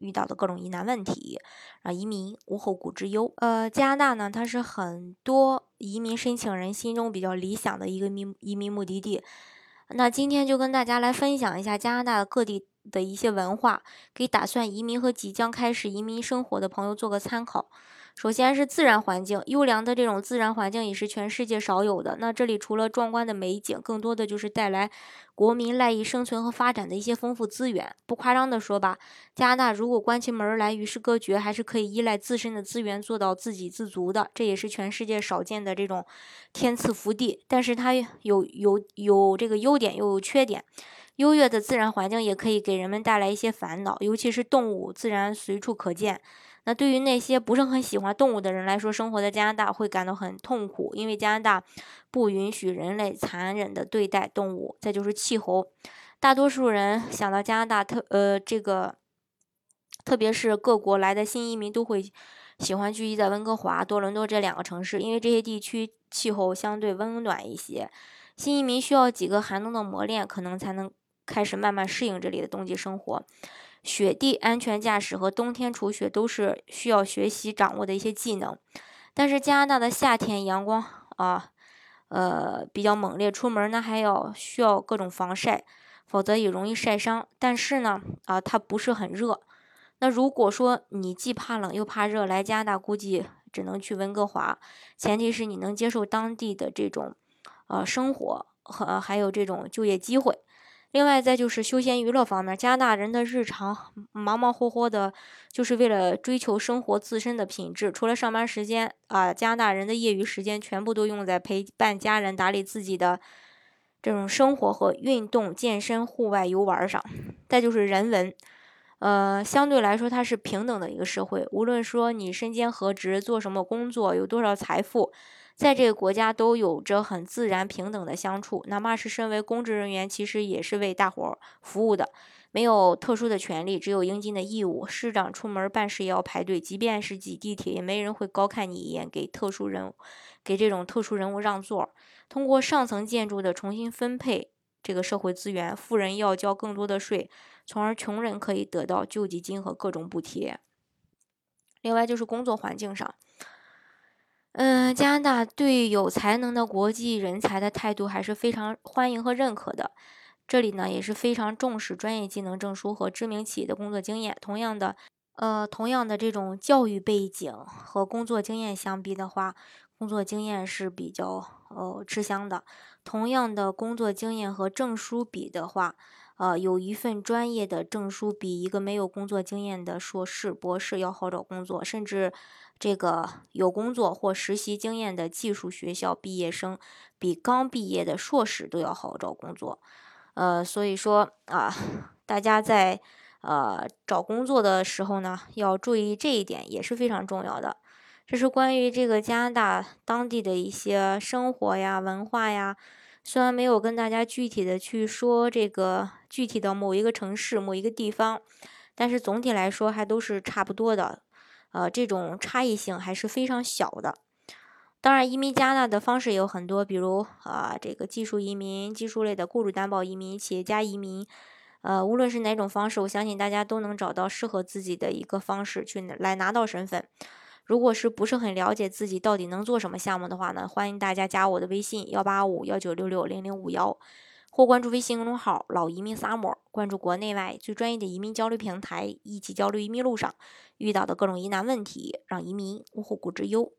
遇到的各种疑难问题，啊移民无后顾之忧。呃，加拿大呢，它是很多移民申请人心中比较理想的一个民移民目的地。那今天就跟大家来分享一下加拿大的各地的一些文化，给打算移民和即将开始移民生活的朋友做个参考。首先是自然环境，优良的这种自然环境也是全世界少有的。那这里除了壮观的美景，更多的就是带来国民赖以生存和发展的一些丰富资源。不夸张的说吧，加拿大如果关起门来与世隔绝，还是可以依赖自身的资源做到自给自足的。这也是全世界少见的这种天赐福地。但是它有有有这个优点，又有缺点。优越的自然环境也可以给人们带来一些烦恼，尤其是动物自然随处可见。那对于那些不是很喜欢动物的人来说，生活在加拿大会感到很痛苦，因为加拿大不允许人类残忍的对待动物。再就是气候，大多数人想到加拿大，特呃这个，特别是各国来的新移民都会喜欢聚集在温哥华、多伦多这两个城市，因为这些地区气候相对温暖一些。新移民需要几个寒冬的磨练，可能才能开始慢慢适应这里的冬季生活。雪地安全驾驶和冬天除雪都是需要学习掌握的一些技能，但是加拿大的夏天阳光啊，呃比较猛烈，出门呢还要需要各种防晒，否则也容易晒伤。但是呢，啊它不是很热。那如果说你既怕冷又怕热，来加拿大估计只能去温哥华，前提是你能接受当地的这种呃生活和还有这种就业机会。另外，再就是休闲娱乐方面，加拿大人的日常忙忙活活的，就是为了追求生活自身的品质。除了上班时间啊，加拿大人的业余时间全部都用在陪伴家人、打理自己的这种生活和运动、健身、户外游玩上。再就是人文，呃，相对来说它是平等的一个社会，无论说你身兼何职、做什么工作、有多少财富。在这个国家都有着很自然平等的相处，哪怕是身为公职人员，其实也是为大伙儿服务的，没有特殊的权利，只有应尽的义务。市长出门办事也要排队，即便是挤地铁，也没人会高看你一眼，给特殊人，给这种特殊人物让座。通过上层建筑的重新分配这个社会资源，富人要交更多的税，从而穷人可以得到救济金和各种补贴。另外就是工作环境上。嗯，加拿大对有才能的国际人才的态度还是非常欢迎和认可的。这里呢也是非常重视专业技能证书和知名企业的工作经验。同样的，呃，同样的这种教育背景和工作经验相比的话，工作经验是比较呃吃香的。同样的工作经验和证书比的话，呃，有一份专业的证书比一个没有工作经验的硕士、博士要好找工作，甚至。这个有工作或实习经验的技术学校毕业生，比刚毕业的硕士都要好找工作。呃，所以说啊，大家在呃找工作的时候呢，要注意这一点也是非常重要的。这是关于这个加拿大当地的一些生活呀、文化呀。虽然没有跟大家具体的去说这个具体的某一个城市、某一个地方，但是总体来说还都是差不多的。呃，这种差异性还是非常小的。当然，移民加拿大的方式有很多，比如啊，这个技术移民、技术类的雇主担保移民、企业家移民。呃，无论是哪种方式，我相信大家都能找到适合自己的一个方式去来拿到身份。如果是不是很了解自己到底能做什么项目的话呢，欢迎大家加我的微信幺八五幺九六六零零五幺。或关注微信公众号“老移民萨摩关注国内外最专业的移民交流平台，一起交流移民路上遇到的各种疑难问题，让移民无后顾之忧。